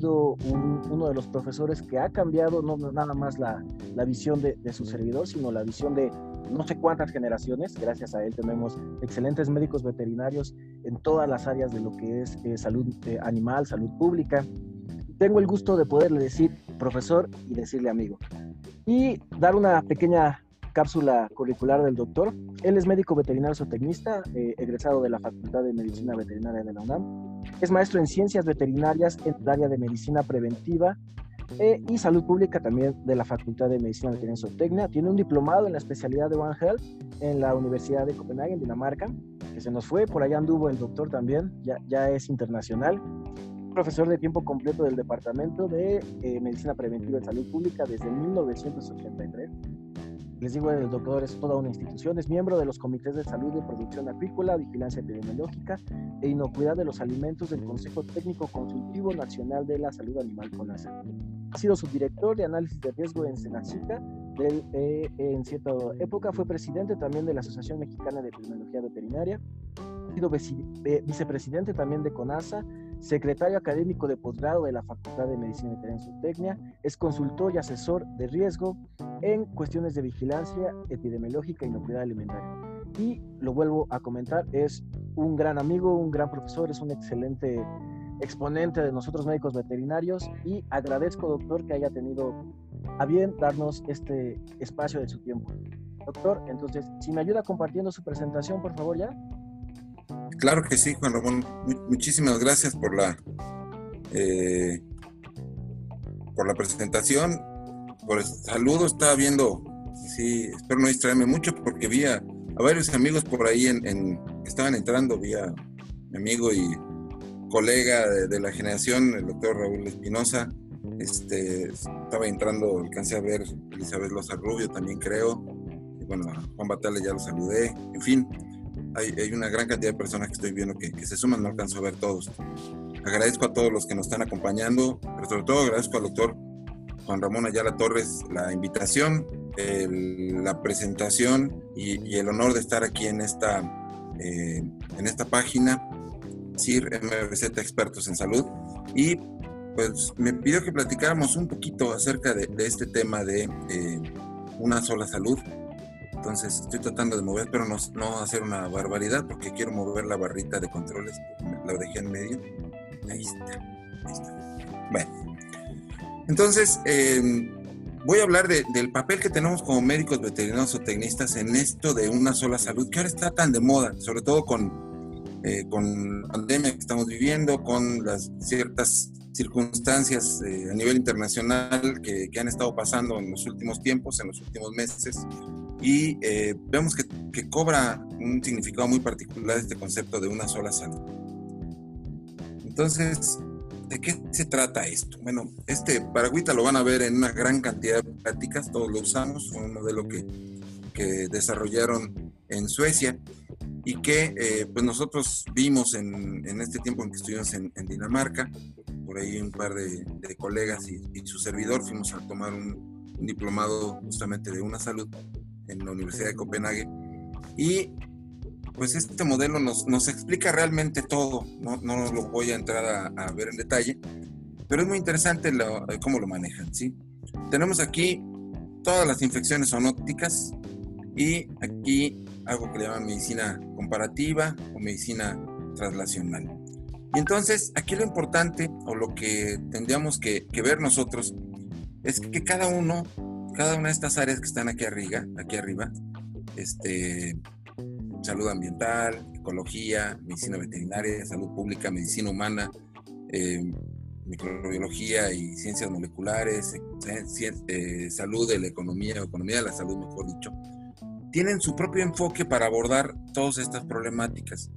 sido uno de los profesores que ha cambiado no nada más la, la visión de, de, su servidor, sino la visión de no sé cuántas generaciones. Gracias a él tenemos excelentes médicos veterinarios en todas las áreas de lo que es eh, salud eh, animal, salud pública. Tengo el gusto de poderle decir profesor y decirle amigo. Y dar una pequeña cápsula curricular del doctor. Él es médico veterinario zootecnista, eh, egresado de la Facultad de Medicina Veterinaria de la UNAM. Es maestro en ciencias veterinarias en el área de medicina preventiva eh, y salud pública también de la Facultad de Medicina Veterinaria Zootecnia. Tiene un diplomado en la especialidad de One Health en la Universidad de Copenhague, en Dinamarca, que se nos fue. Por allá anduvo el doctor también, ya, ya es internacional profesor de tiempo completo del Departamento de eh, Medicina Preventiva y Salud Pública desde 1983 les digo, el doctor es toda una institución, es miembro de los comités de salud de producción acuícola, vigilancia epidemiológica e inocuidad de los alimentos del Consejo Técnico Consultivo Nacional de la Salud Animal CONASA. Ha sido subdirector de análisis de riesgo en Senacica, eh, en cierta época fue presidente también de la Asociación Mexicana de Epidemiología Veterinaria, ha sido vicepresidente también de CONASA, secretario académico de posgrado de la Facultad de Medicina Veterinaria y Zootecnia, es consultor y asesor de riesgo en cuestiones de vigilancia epidemiológica y inocuidad alimentaria. Y lo vuelvo a comentar, es un gran amigo, un gran profesor, es un excelente exponente de nosotros médicos veterinarios y agradezco, doctor, que haya tenido a bien darnos este espacio de su tiempo. Doctor, entonces, si me ayuda compartiendo su presentación, por favor, ya. Claro que sí, Juan Ramón. Muchísimas gracias por la eh, por la presentación. Por el saludo, estaba viendo, sí, espero no distraerme mucho porque vi a, varios amigos por ahí en, que estaban entrando, vi a mi amigo y colega de, la generación, el doctor Raúl Espinosa, este, estaba entrando, alcancé a ver Elizabeth Loza Rubio también creo, y bueno, a Juan Batale ya lo saludé, en fin, hay, una gran cantidad de personas que estoy viendo que, se suman, no alcanzo a ver todos. Agradezco a todos los que nos están acompañando, pero sobre todo agradezco al doctor Juan Ramón Ayala Torres la invitación, la presentación y, el honor de estar aquí en esta, eh, en esta página, CIR MRZ Expertos en Salud. Y pues me pidió que platicáramos un poquito acerca de, este tema de eh, una sola salud, entonces estoy tratando de mover, pero no, no hacer una barbaridad porque quiero mover la barrita de controles. La dejé en medio. Ahí está. Ahí está. Bueno. Entonces, em, voy a hablar del papel que tenemos como médicos veterinarios o tecnistas en esto de una sola salud, que ahora está tan de moda, sobre todo con, eh, con la pandemia que estamos viviendo, con las ciertas circunstancias eh, a nivel internacional que, que, han estado pasando en los últimos tiempos, en los últimos meses, y eh, vemos que, que, cobra un significado muy particular este concepto de una sola salud. Entonces, ¿de qué se trata esto? Bueno, este paragüita lo van a ver en una gran cantidad de prácticas, todos lo usamos, fue un modelo que, que desarrollaron en Suecia y que eh, pues nosotros vimos en, en, este tiempo en que estuvimos en, en Dinamarca, por ahí un par de, de colegas y, y, su servidor fuimos a tomar un, un diplomado justamente de una salud en la Universidad de Copenhague. Y pues este modelo nos, nos explica realmente todo, no, no, lo voy a entrar a, ver en detalle, pero es muy interesante lo, cómo lo manejan, ¿sí? Tenemos aquí todas las infecciones zoonóticas y aquí algo que le llaman medicina comparativa o medicina translacional. Y entonces aquí lo importante o lo que tendríamos que, que ver nosotros es que cada uno cada una de estas áreas que están aquí arriba, aquí arriba, este, salud ambiental, ecología, medicina veterinaria, salud pública, medicina humana, eh, microbiología y ciencias moleculares, eh, eh, salud de la economía, economía de la salud, mejor dicho, tienen su propio enfoque para abordar todas estas problemáticas.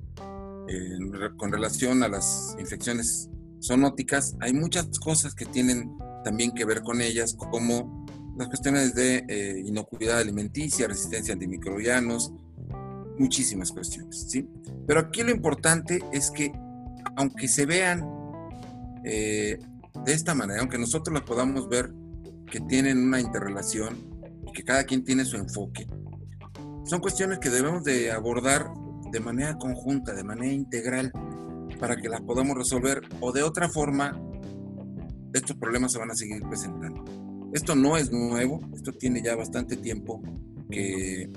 con relación a las infecciones zoonóticas, hay muchas cosas que tienen también que ver con ellas, como las cuestiones de eh, inocuidad alimenticia, resistencia a antimicrobianos, muchísimas cuestiones, ¿sí? Pero aquí lo importante es que, aunque se vean eh, de esta manera, aunque nosotros las podamos ver que tienen una interrelación y que cada quien tiene su enfoque, son cuestiones que debemos de abordar de manera conjunta, de manera integral, para que las podamos resolver o de otra forma estos problemas se van a seguir presentando. Esto no es nuevo, esto tiene ya bastante tiempo que,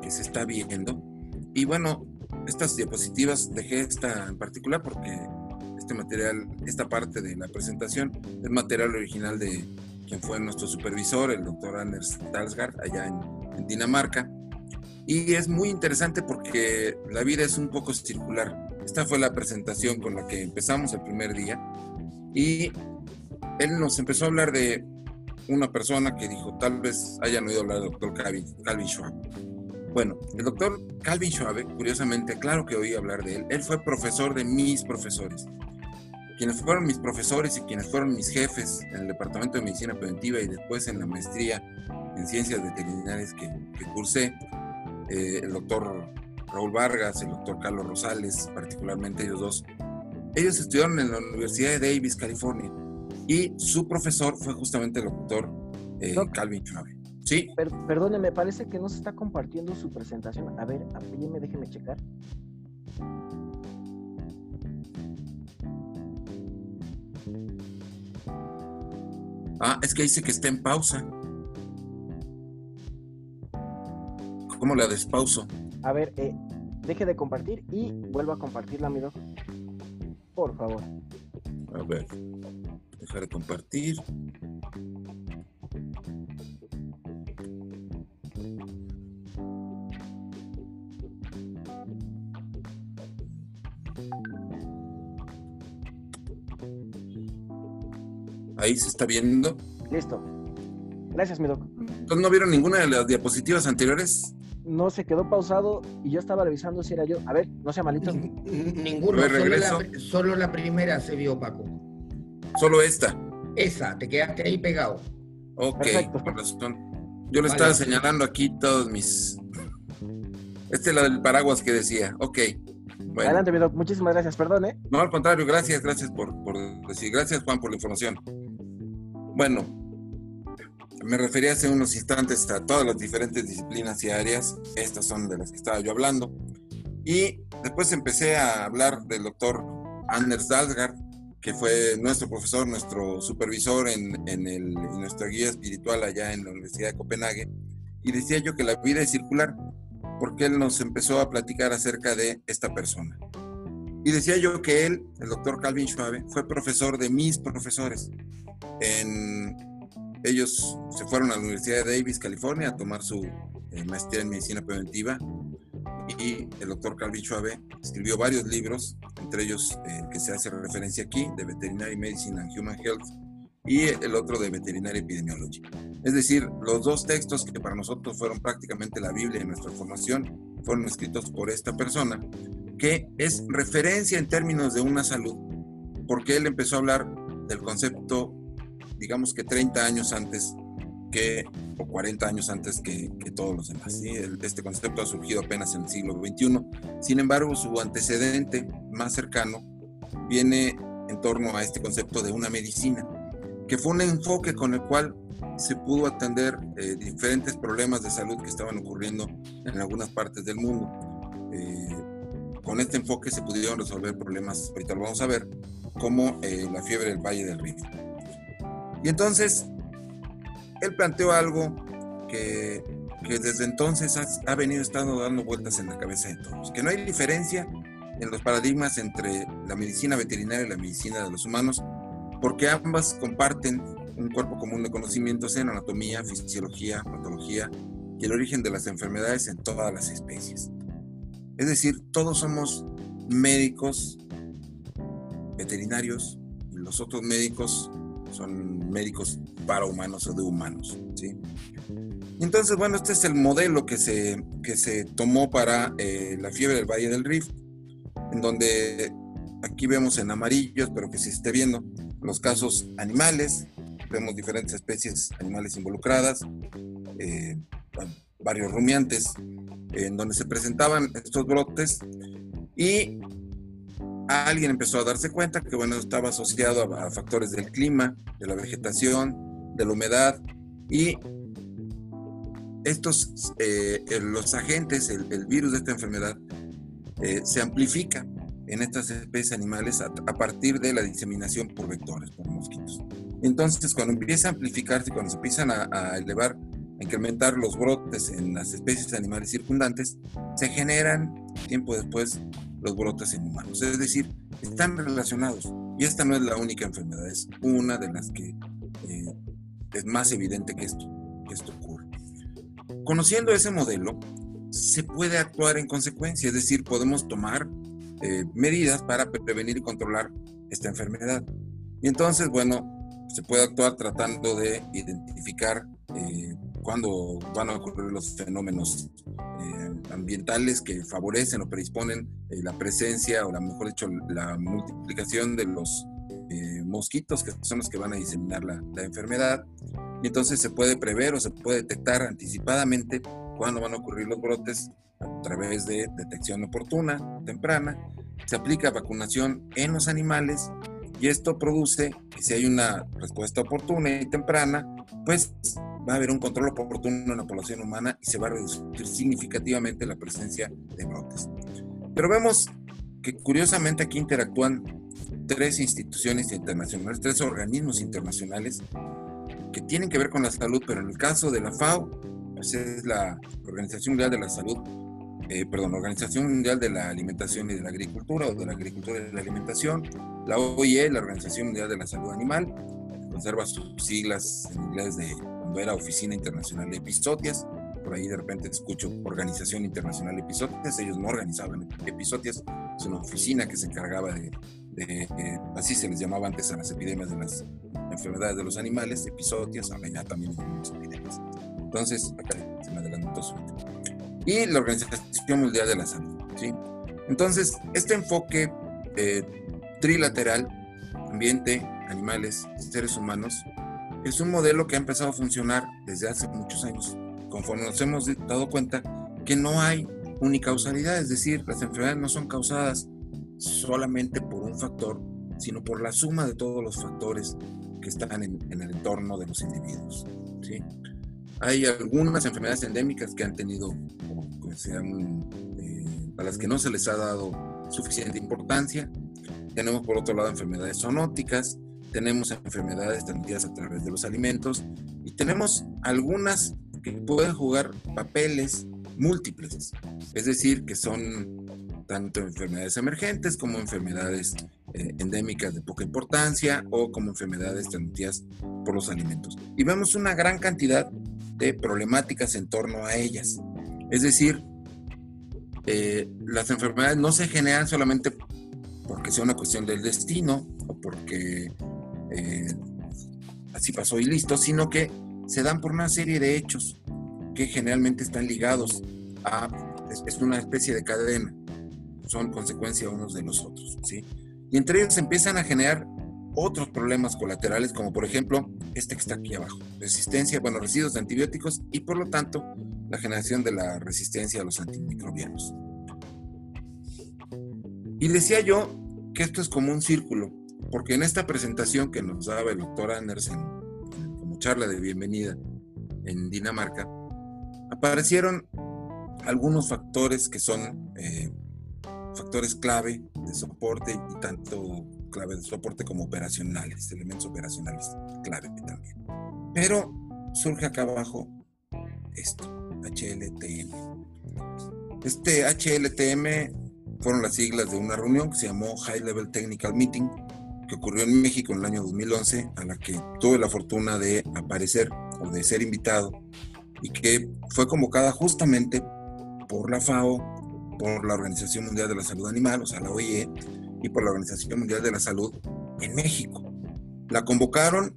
que se está viendo. Y bueno, estas diapositivas dejé esta en particular porque este material, esta parte de la presentación es material original de quien fue nuestro supervisor, el doctor Anders Dalsgaard, allá en, en Dinamarca. Y es muy interesante porque la vida es un poco circular. Esta fue la presentación con la que empezamos el primer día. Y él nos empezó a hablar de una persona que dijo, tal vez hayan oído hablar del doctor Calvin, Calvin Schwab. Bueno, el doctor Calvin Schwab, curiosamente, claro que oí hablar de él. Él fue profesor de mis profesores. Quienes fueron mis profesores y quienes fueron mis jefes en el Departamento de Medicina Preventiva y después en la maestría en Ciencias Veterinarias que, que cursé, eh, el doctor Raúl Vargas, el doctor Carlos Rosales, particularmente ellos dos, ellos estudiaron en la Universidad de Davis, California, y su profesor fue justamente el doctor eh, Calvin Chávez. Sí. perdone, me parece que no se está compartiendo su presentación. A ver, apóyeme, déjeme checar. Ah, es que dice que está en pausa. ¿Cómo la despauso? A ver, eh, deje de compartir y vuelva a compartirla, amigo. Por favor. A ver, dejar de compartir. Ahí se está viendo. Listo. Gracias, mi doc. Entonces, ¿no vieron ninguna de las diapositivas anteriores? No, se quedó pausado y yo estaba revisando si era yo. A ver, no sea malito. Ninguno, solo la, solo la, primera se vio, Paco. Solo esta. Esa, te quedaste ahí pegado. Ok, Yo le estaba señalando aquí todos mis. Este es la del paraguas que decía. Ok. Adelante, mi doc. Muchísimas gracias. Perdón, ¿eh? No, al contrario, gracias, gracias por, por decir. Gracias, Juan, por la información. Bueno, me refería hace unos instantes a todas las diferentes disciplinas y áreas. Estas son de las que estaba yo hablando. Y después empecé a hablar del doctor Anders Dalsgaard, que fue nuestro profesor, nuestro supervisor en, el, en nuestra guía espiritual allá en la Universidad de Copenhague. Y decía yo que la vida es circular, porque él nos empezó a platicar acerca de esta persona. Y decía yo que él, el doctor Calvin Schwabe, fue profesor de mis profesores. En, ellos se fueron a la Universidad de Davis, California, a tomar su eh, maestría en medicina preventiva. Y el doctor Calvin Schwabe escribió varios libros, entre ellos el eh, que se hace referencia aquí, de Veterinary Medicine and Human Health, y el otro de Veterinary Epidemiology. Es decir, los dos textos que para nosotros fueron prácticamente la Biblia de nuestra formación fueron escritos por esta persona que es referencia en términos de una salud, porque él empezó a hablar del concepto, digamos que 30 años antes que, o 40 años antes que, todos los demás. Este concepto ha surgido apenas en el siglo XXI. Sin embargo, su antecedente más cercano viene en torno a este concepto de una medicina, que fue un enfoque con el cual se pudo atender eh, diferentes problemas de salud que estaban ocurriendo en algunas partes del mundo. Eh, con este enfoque se pudieron resolver problemas, ahorita lo vamos a ver, como eh, la fiebre del Valle del Rift. Y entonces, él planteó algo que, que desde entonces ha, ha, venido estando dando vueltas en la cabeza de todos, que no hay diferencia en los paradigmas entre la medicina veterinaria y la medicina de los humanos, porque ambas comparten un cuerpo común de conocimientos en anatomía, fisiología, patología y el origen de las enfermedades en todas las especies. Es decir, todos somos médicos, veterinarios, y los otros médicos son médicos para humanos o de humanos. ¿sí? Entonces, bueno, este es el modelo que se, que se tomó para eh, la fiebre del Valle del Rift, en donde aquí vemos en amarillo, espero que se esté viendo, los casos animales, vemos diferentes especies animales involucradas, eh, varios rumiantes, en donde se presentaban estos brotes y alguien empezó a darse cuenta que bueno estaba asociado a, factores del clima, de la vegetación, de la humedad y estos eh, los agentes, el, virus de esta enfermedad eh, se amplifica en estas especies animales a, a, partir de la diseminación por vectores, por mosquitos. Entonces, cuando empieza a amplificarse, cuando se empiezan a, elevar, a incrementar los brotes en las especies animales circundantes, se generan tiempo después los brotes en humanos. Es decir, están relacionados. Y esta no es la única enfermedad, es una de las que eh, es más evidente que esto, que esto ocurre. Conociendo ese modelo, se puede actuar en consecuencia, es decir, podemos tomar eh, medidas para prevenir y controlar esta enfermedad. Y entonces, bueno, se puede actuar tratando de identificar eh, cuándo van a ocurrir los fenómenos eh, ambientales que favorecen o predisponen eh, la presencia o, la, mejor dicho, la multiplicación de los mosquitos que son los que van a diseminar la, la, enfermedad. Y entonces se puede prever o se puede detectar anticipadamente cuándo van a ocurrir los brotes a través de detección oportuna, temprana. Se aplica vacunación en los animales y esto produce que si hay una respuesta oportuna y temprana, pues va a haber un control oportuno en la población humana y se va a reducir significativamente la presencia de brotes. Pero vemos que curiosamente aquí interactúan tres instituciones internacionales, tres organismos internacionales que tienen que ver con la salud, pero en el caso de la FAO, pues es la Organización Mundial de la Salud, eh, perdón, Organización Mundial de la Alimentación y de la Agricultura o de la Agricultura y de la Alimentación, la OIE, la Organización Mundial de la Salud Animal, conserva sus siglas en inglés de cuando era Oficina Internacional de Episotias. Por ahí de repente escucho Organización Internacional de Episotias. Ellos no organizaban episotias, es una oficina que se encargaba de, así se les llamaba antes a las epidemias de las enfermedades de los animales, episotias, ahora ya también tenemos epidemias. Entonces, acá se me adelantó su Y la Organización Mundial de la Salud. ¿sí? Entonces, este enfoque eh, trilateral, ambiente, animales, seres humanos, es un modelo que ha empezado a funcionar desde hace muchos años, conforme nos hemos dado cuenta que no hay unicausalidad, es decir, las enfermedades no son causadas solamente por un factor, sino por la suma de todos los factores que están en, el entorno de los individuos. ¿sí? Hay algunas enfermedades endémicas que han tenido, que sean, eh, a las que no se les ha dado suficiente importancia, tenemos por otro lado enfermedades zoonóticas, tenemos enfermedades transmitidas a través de los alimentos y tenemos algunas que pueden jugar papeles múltiples, es decir, que son tanto enfermedades emergentes como enfermedades eh, endémicas de poca importancia o como enfermedades transmitidas por los alimentos. Y vemos una gran cantidad de problemáticas en torno a ellas. Es decir, eh, las enfermedades no se generan solamente porque sea una cuestión del destino o porque eh, así pasó y listo, sino que se dan por una serie de hechos que generalmente están ligados a, es, una especie de cadena, son consecuencia unos de los otros, ¿sí? Y entre ellos se empiezan a generar otros problemas colaterales, como por ejemplo este que está aquí abajo, resistencia, bueno, residuos de antibióticos y por lo tanto la generación de la resistencia a los antimicrobianos. Y decía yo que esto es como un círculo, porque en esta presentación que nos daba el doctor Andersen como charla de bienvenida en Dinamarca, aparecieron algunos factores que son eh, factores clave de soporte y tanto clave de soporte como operacionales, elementos operacionales clave también. Pero surge acá abajo esto, HLTM. Este HLTM fueron las siglas de una reunión que se llamó High Level Technical Meeting, que ocurrió en México en el año 2011, a la que tuve la fortuna de aparecer o de ser invitado y que fue convocada justamente por la FAO, por la Organización Mundial de la Salud Animal, o sea, la OIE, y por la Organización Mundial de la Salud en México. La convocaron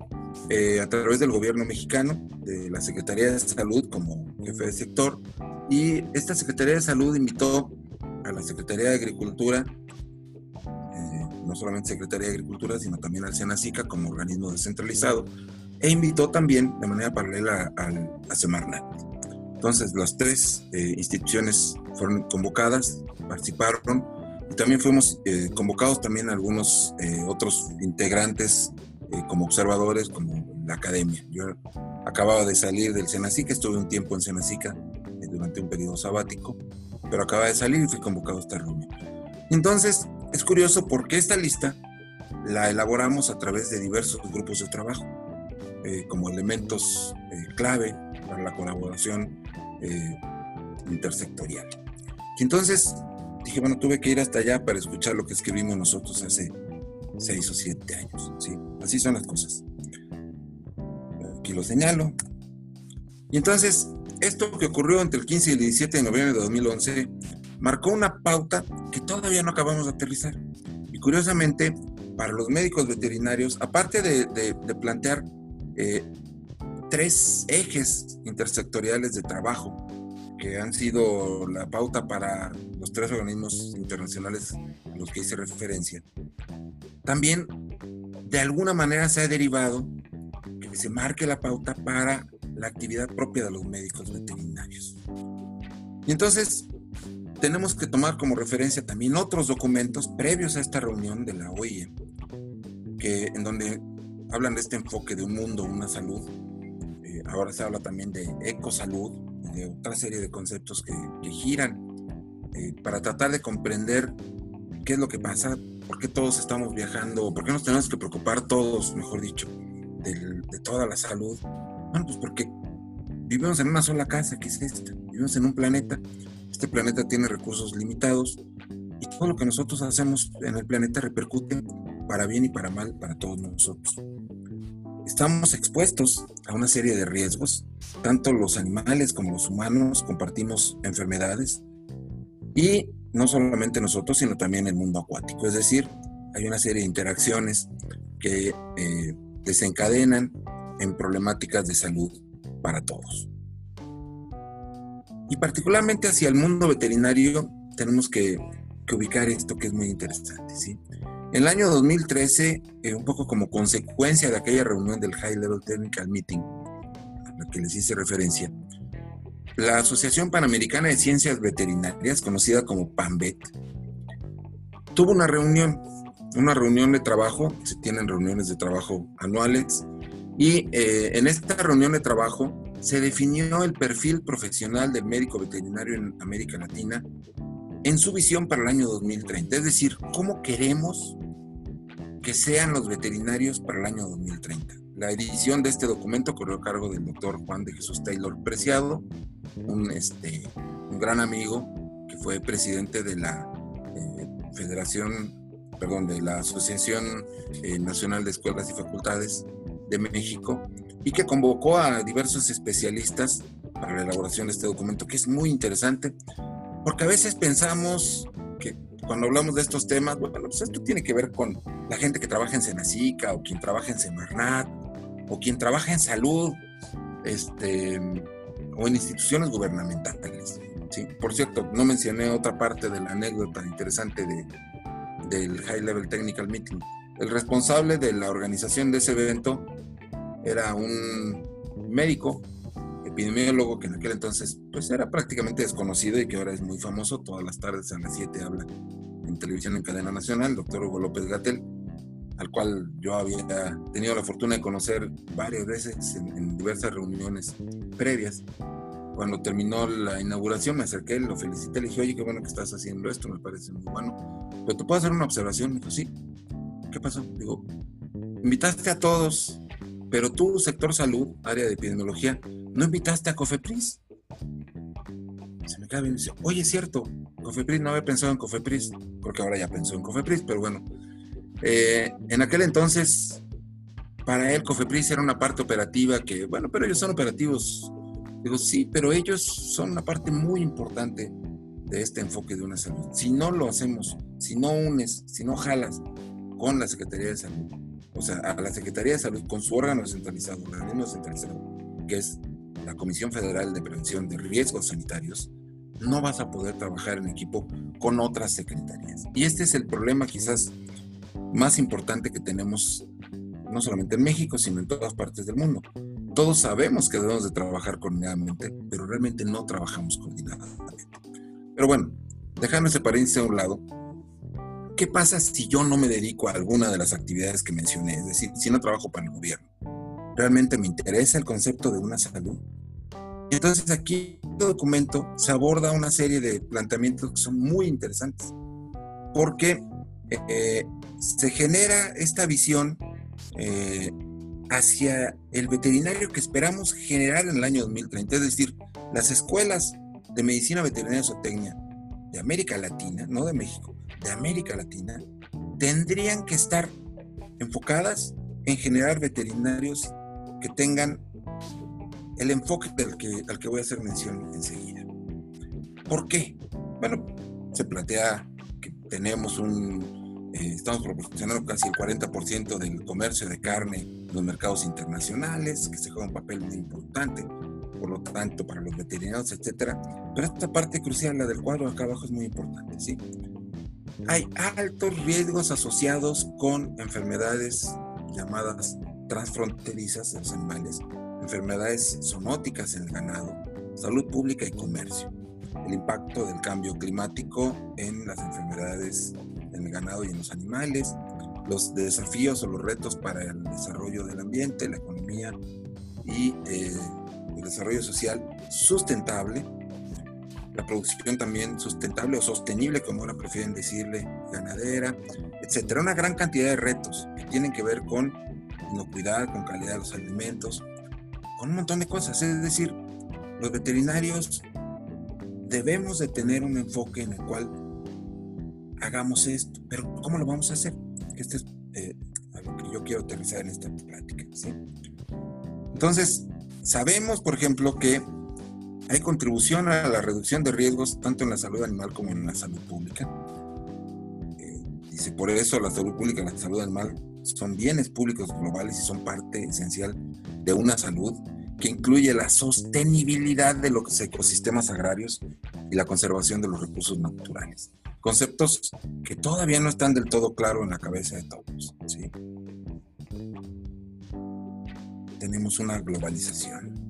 eh, a través del gobierno mexicano, de la Secretaría de Salud como jefe de sector, y esta Secretaría de Salud invitó a la Secretaría de Agricultura, solamente Secretaría de Agricultura, sino también al SENACICA como organismo descentralizado, e invitó también de manera paralela a, Semarnat. Entonces, las tres eh, instituciones fueron convocadas, participaron, y también fuimos eh, convocados también algunos otros integrantes como observadores, como la academia. Yo acababa de salir del Senacica, estuve un tiempo en Senacica durante un periodo sabático, pero acaba de salir y fui convocado a esta reunión. Entonces, es curioso porque esta lista la elaboramos a través de diversos grupos de trabajo. eh, como elementos eh, clave para la colaboración eh, intersectorial. Y entonces dije, bueno, tuve que ir hasta allá para escuchar lo que escribimos nosotros hace seis o siete años. ¿sí? Así son las cosas. Aquí lo señalo. Y entonces, esto que ocurrió entre el 15 y el 17 de noviembre de 2011 marcó una pauta que todavía no acabamos de aterrizar. Y curiosamente, para los médicos veterinarios, aparte de, plantear eh, tres ejes intersectoriales de trabajo que han sido la pauta para los tres organismos internacionales a los que hice referencia, también de alguna manera se ha derivado que se marque la pauta para la actividad propia de los médicos veterinarios. Y entonces tenemos que tomar como referencia también otros documentos previos a esta reunión de la OIE, que, en donde hablan de este enfoque de un mundo, una salud. Eh, ahora se habla también de ecosalud, de otra serie de conceptos que, giran eh, para tratar de comprender qué es lo que pasa, por qué todos estamos viajando, por qué nos tenemos que preocupar todos, mejor dicho, de toda la salud. Bueno, pues porque vivimos en una sola casa, que es esta, vivimos en un planeta este planeta tiene recursos limitados y todo lo que nosotros hacemos en el planeta repercute para bien y para mal para todos nosotros. Estamos expuestos a una serie de riesgos, tanto los animales como los humanos compartimos enfermedades y no solamente nosotros, sino también el mundo acuático. Es decir, hay una serie de interacciones que eh, desencadenan en problemáticas de salud para todos. Y particularmente hacia el mundo veterinario tenemos que, ubicar esto que es muy interesante. ¿sí? En el año 2013, eh, un poco como consecuencia de aquella reunión del High Level Technical Meeting, a la que les hice referencia, la Asociación Panamericana de Ciencias Veterinarias, conocida como PANVET, tuvo una reunión, una reunión de trabajo, se tienen reuniones de trabajo anuales, y eh, en esta reunión de trabajo se definió el perfil profesional del médico veterinario en América Latina en su visión para el año 2030. Es decir, cómo queremos que sean los veterinarios para el año 2030. La edición de este documento corrió a cargo del doctor Juan de Jesús Taylor Preciado, un, este, un gran amigo que fue presidente de la eh, Federación, perdón, de la Asociación eh, Nacional de Escuelas y Facultades de México y que convocó a diversos especialistas para la elaboración de este documento, que es muy interesante, porque a veces pensamos que cuando hablamos de estos temas, bueno, pues esto tiene que ver con la gente que trabaja en Senacica o quien trabaja en Semarnat o quien trabaja en salud este, o en instituciones gubernamentales. Por cierto, no mencioné otra parte de la anécdota interesante de, del High Level Technical Meeting. El responsable de la organización de ese evento era un médico, epidemiólogo, que en aquel entonces pues era prácticamente desconocido y que ahora es muy famoso. Todas las tardes a las 7 habla en televisión en cadena nacional, doctor Hugo López Gatel, al cual yo había tenido la fortuna de conocer varias veces en, diversas reuniones previas. Cuando terminó la inauguración me acerqué, lo felicité, le dije, oye, qué bueno que estás haciendo esto, me parece muy bueno. Pero te puedo hacer una observación, me dijo, sí. ¿Qué pasó? Digo, invitaste a todos pero tú, sector salud, área de epidemiología, no invitaste a Cofepris. Se me cae bien y dice, oye, es cierto, Cofepris no había pensado en Cofepris, porque ahora ya pensó en Cofepris, pero bueno. Eh, en aquel entonces, para él Cofepris era una parte operativa que, bueno, pero ellos son operativos. Digo, sí, pero ellos son una parte muy importante de este enfoque de una salud. Si no lo hacemos, si no unes, si no jalas con la Secretaría de Salud, o sea, a la Secretaría de Salud con su órgano centralizado, organismo centralizado, que es la Comisión Federal de Prevención de Riesgos Sanitarios, no vas a poder trabajar en equipo con otras secretarías. Y este es el problema quizás más importante que tenemos, no solamente en México, sino en todas partes del mundo. Todos sabemos que debemos de trabajar coordinadamente, pero realmente no trabajamos coordinadamente. Pero bueno, dejando ese paréntesis a un lado, ¿qué pasa si yo no me dedico a alguna de las actividades que mencioné? Es decir, si no trabajo para el gobierno. ¿Realmente me interesa el concepto de una salud? Entonces aquí en este documento se aborda una serie de planteamientos que son muy interesantes, porque eh, se genera esta visión eh, hacia el veterinario que esperamos generar en el año 2030. Es decir, las escuelas de medicina veterinaria zootecnia de América Latina, no de México, de América Latina, tendrían que estar enfocadas en generar veterinarios que tengan el enfoque del que, al que voy a hacer mención enseguida. ¿Por qué? Bueno, se plantea que tenemos un, eh, estamos proporcionando casi el 40% del comercio de carne en los mercados internacionales, que se juega un papel muy importante, por lo tanto, para los veterinarios, etcétera. Pero esta parte crucial, la del cuadro acá abajo, es muy importante, ¿sí? Hay altos riesgos asociados con enfermedades llamadas transfronterizas de los animales, enfermedades zoonóticas en el ganado, salud pública y comercio, el impacto del cambio climático en las enfermedades en el ganado y en los animales, los desafíos o los retos para el desarrollo del ambiente, la economía y eh, el desarrollo social sustentable, la producción también sustentable o sostenible, como ahora prefieren decirle, ganadera, etcétera. Una gran cantidad de retos que tienen que ver con inocuidad, con calidad de los alimentos, con un montón de cosas. Es decir, los veterinarios debemos de tener un enfoque en el cual hagamos esto, pero ¿cómo lo vamos a hacer? Este es eh, algo que yo quiero aterrizar en esta plática. Entonces, sabemos, por ejemplo, que hay contribución a la reducción de riesgos tanto en la salud animal como en la salud pública. Eh, dice, por eso la salud pública y la salud animal son bienes públicos globales y son parte esencial de una salud que incluye la sostenibilidad de los ecosistemas agrarios y la conservación de los recursos naturales. Conceptos que todavía no están del todo claros en la cabeza de todos. Tenemos una globalización.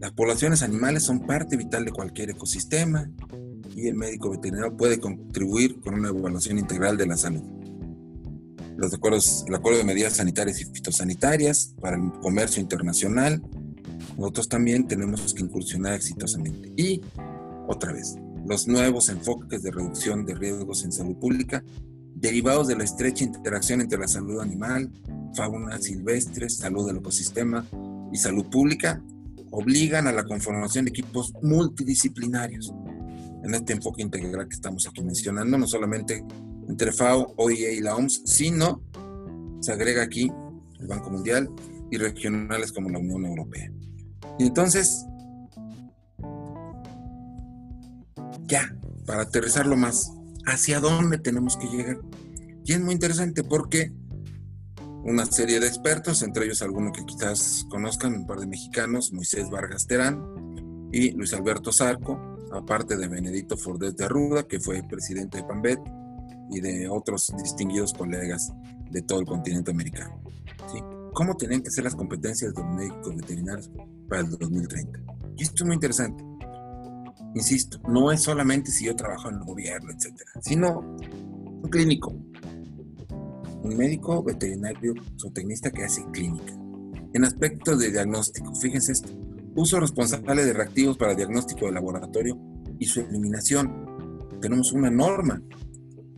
Las poblaciones animales son parte vital de cualquier ecosistema y el médico veterinario puede contribuir con una evaluación integral de la salud los acuerdos, de medidas sanitarias y fitosanitarias para el comercio internacional. Nosotros también tenemos que incursionar exitosamente. Y otra vez, los nuevos enfoques de reducción de riesgos en salud pública derivados de la estrecha interacción entre la salud animal, fauna silvestre, salud del ecosistema y salud pública, obligan a la conformación de equipos multidisciplinarios en este enfoque integral que estamos aquí mencionando, no solamente entre FAO, OIE y la OMS, sino se agrega aquí el Banco Mundial y regionales como la Unión Europea. Y entonces, ya, para aterrizarlo más, ¿hacia dónde tenemos que llegar? Y es muy interesante porque una serie de expertos, entre ellos algunos que quizás conozcan, un par de mexicanos, Moisés Vargas Terán y Luis Alberto Zarco, aparte de Benedito Fordes de Arruda, que fue presidente de PAMBET, y de otros distinguidos colegas de todo el continente americano. ¿sí? ¿Cómo tenían que ser las competencias de los médicos veterinarios para el 2030? Y esto es muy interesante. Insisto, no es solamente si yo trabajo en el gobierno, etcétera, sino un clínico, un médico veterinario zootecnista que hace clínica. En aspectos de diagnóstico, fíjense esto, uso responsable de reactivos para diagnóstico de laboratorio y su eliminación. Tenemos una norma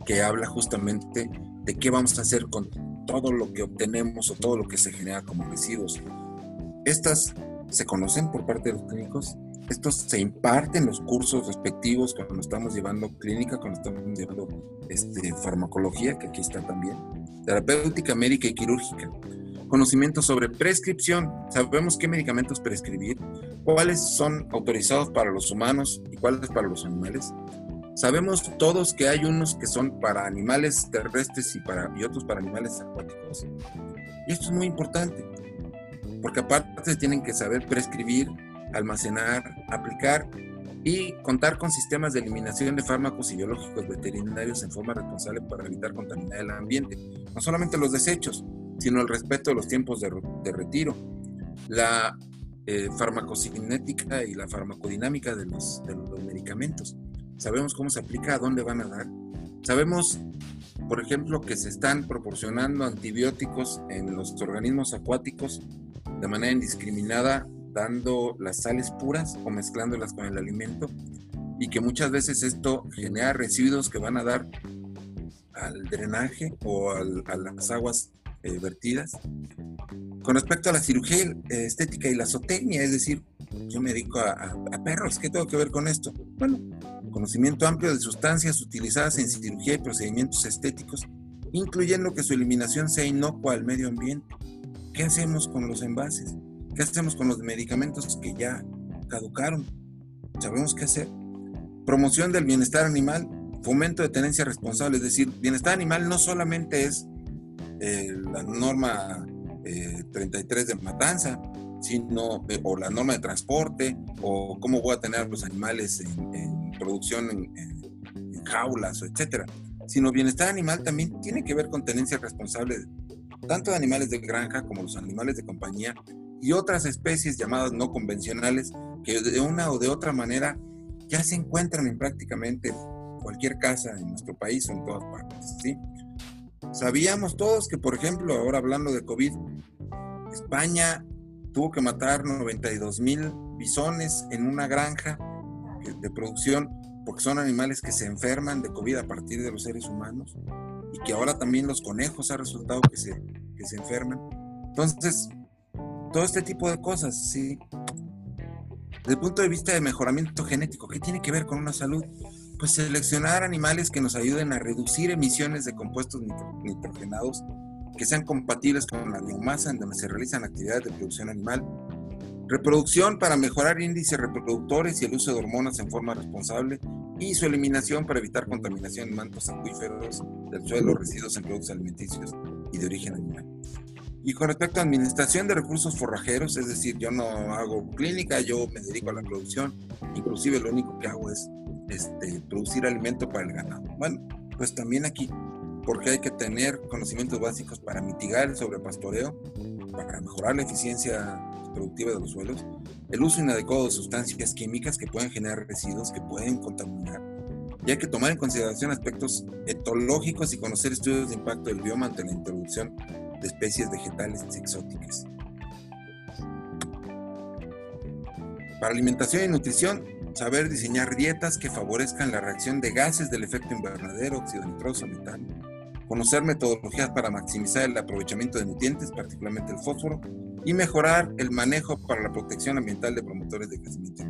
que habla justamente de qué vamos a hacer con todo lo que obtenemos o todo lo que se genera como residuos. Estas se conocen por parte de los clínicos, estos se imparten los cursos respectivos cuando estamos llevando clínica, cuando estamos llevando este, farmacología, que aquí está también, terapéutica médica y quirúrgica, conocimiento sobre prescripción, sabemos qué medicamentos prescribir, cuáles son autorizados para los humanos y cuáles para los animales, Sabemos todos que hay unos que son para animales terrestres y, para, y otros para animales acuáticos. Y esto es muy importante, porque aparte tienen que saber prescribir, almacenar, aplicar y contar con sistemas de eliminación de fármacos y biológicos veterinarios en forma responsable para evitar contaminar el ambiente. No solamente los desechos, sino el respeto de los tiempos de, retiro, la eh, farmacocinética y la farmacodinámica de los, de los medicamentos sabemos cómo se aplica, a dónde van a dar. Sabemos, por ejemplo, que se están proporcionando antibióticos en los organismos acuáticos de manera indiscriminada, dando las sales puras o mezclándolas con el alimento, y que muchas veces esto genera residuos que van a dar al drenaje o a las aguas eh, vertidas. Con respecto a la cirugía eh, estética y la zootecnia, es decir, yo me dedico a, perros, ¿qué tengo que ver con esto? Bueno, conocimiento amplio de sustancias utilizadas en cirugía y procedimientos estéticos, incluyendo que su eliminación sea inocua al medio ambiente. ¿Qué hacemos con los envases? ¿Qué hacemos con los medicamentos que ya caducaron? ¿Sabemos qué hacer? Promoción del bienestar animal, fomento de tenencia responsable, es decir, bienestar animal no solamente es eh, la norma 33 eh, de matanza, sino, eh, o la norma de transporte, o cómo voy a tener los animales en, producción en, jaulas, etcétera. Sino bienestar animal también tiene que ver con tenencia responsable, tanto de animales de granja como los animales de compañía y otras especies llamadas no convencionales que de una o de otra manera ya se encuentran en prácticamente cualquier casa en nuestro país o en todas partes. ¿sí? Sabíamos todos que, por ejemplo, ahora hablando de COVID, España tuvo que matar 92 mil bisones en una granja de producción porque son animales que se enferman de COVID a partir de los seres humanos y que ahora también los conejos ha resultado que se, que se enferman. Entonces, todo este tipo de cosas, sí. Desde el punto de vista de mejoramiento genético, ¿qué tiene que ver con una salud? pues seleccionar animales que nos ayuden a reducir emisiones de compuestos nitrogenados que sean compatibles con la biomasa en donde se realizan actividades de producción animal, reproducción para mejorar índices reproductores y el uso de hormonas en forma responsable y su eliminación para evitar contaminación en mantos acuíferos del suelo, residuos en productos alimenticios y de origen animal. Y con respecto a administración de recursos forrajeros, es decir, yo no hago clínica, yo me dedico a la producción, inclusive lo único que hago es este, producir alimento para el ganado. Bueno, pues también aquí, porque hay que tener conocimientos básicos para mitigar el sobrepastoreo, para mejorar la eficiencia productiva de los suelos, el uso inadecuado de sustancias químicas que pueden generar residuos, que pueden contaminar. Y hay que tomar en consideración aspectos etológicos y conocer estudios de impacto del bioma ante la introducción de especies vegetales exóticas. Para alimentación y nutrición, saber diseñar dietas que favorezcan la reacción de gases del efecto invernadero, óxido nitroso, metano, conocer metodologías para maximizar el aprovechamiento de nutrientes, particularmente el fósforo, y mejorar el manejo para la protección ambiental de promotores de crecimiento.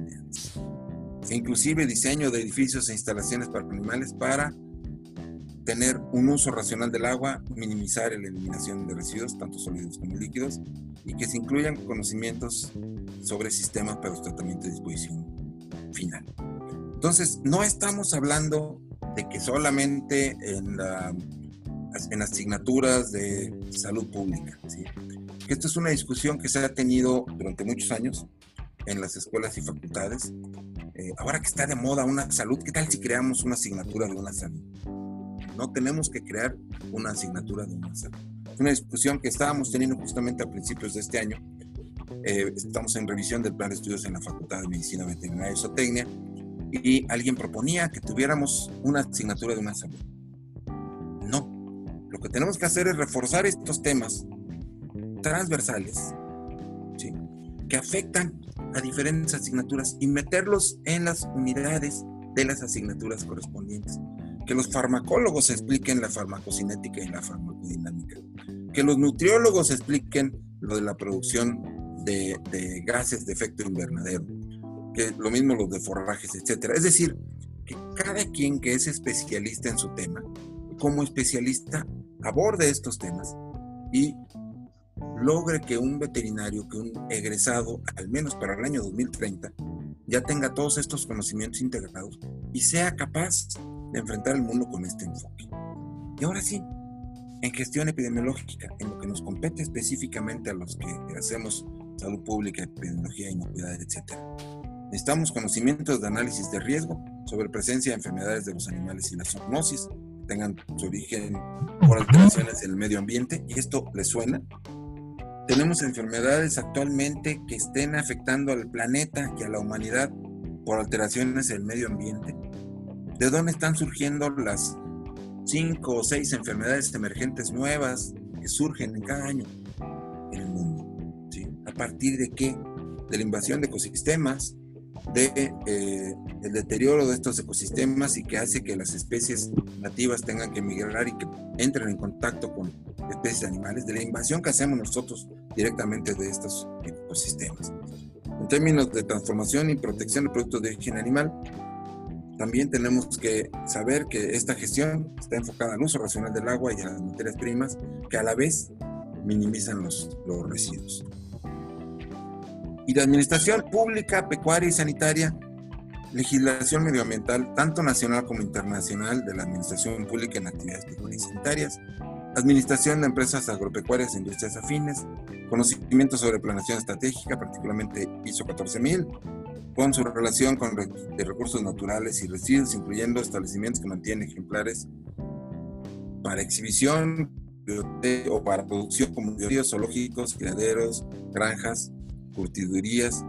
E inclusive diseño de edificios e instalaciones para animales para tener un uso racional del agua, minimizar la eliminación de residuos, tanto sólidos como líquidos, y que se incluyan conocimientos sobre sistemas para su tratamiento y disposición final. Entonces, no estamos hablando de que solamente en, en asignaturas de salud pública. ¿sí? Esta es una discusión que se ha tenido durante muchos años en las escuelas y facultades. Eh, ahora que está de moda una salud, ¿qué tal si creamos una asignatura de una salud? No tenemos que crear una asignatura de salud. Es una discusión que estábamos teniendo justamente a principios de este año eh, estamos en revisión del plan de estudios en la Facultad de Medicina Veterinaria y Zootecnia y alguien proponía que tuviéramos una asignatura de una salud. No, lo que tenemos que hacer es reforzar estos temas transversales que afectan a diferentes asignaturas y meterlos en las unidades de las asignaturas correspondientes. Que los farmacólogos expliquen la farmacocinética y la farmacodinámica. Que los nutriólogos expliquen lo de la producción de, gases de efecto invernadero, que lo mismo los de forrajes, etcétera. Es decir, que cada quien que es especialista en su tema, como especialista, aborde estos temas y logre que un veterinario, que un egresado, al menos para el año 2030, ya tenga todos estos conocimientos integrados y sea capaz de enfrentar el mundo con este enfoque. Y ahora sí, en gestión epidemiológica, en lo que nos compete específicamente a los que hacemos salud pública, epidemiología, inocuidad, etc. Necesitamos conocimientos de análisis de riesgo sobre presencia de enfermedades de los animales y la zoonosis, que tengan su origen por alteraciones en el medio ambiente, y esto le suena. Tenemos enfermedades actualmente que estén afectando al planeta y a la humanidad por alteraciones en el medio ambiente. ¿De dónde están surgiendo las cinco o seis enfermedades emergentes nuevas que surgen en cada año en el mundo? ¿A partir de qué? De la invasión de ecosistemas, de eh, el deterioro de estos ecosistemas y que hace que las especies nativas tengan que migrar y que entren en contacto con especies animales, de la invasión que hacemos nosotros directamente de estos ecosistemas. En términos de transformación y protección de productos de origen animal, también tenemos que saber que esta gestión está enfocada al uso racional del agua y a las materias primas, que a la vez minimizan los, los residuos. Y la administración pública, pecuaria y sanitaria, legislación medioambiental, tanto nacional como internacional, de la administración pública en actividades pecuarias y sanitarias, administración de empresas agropecuarias e industrias afines, conocimiento sobre planeación estratégica, particularmente ISO 14000, con su relación con de recursos naturales y residuos, incluyendo establecimientos que mantienen ejemplares para exhibición o para producción como zoológicos, criaderos, granjas, curtidurías.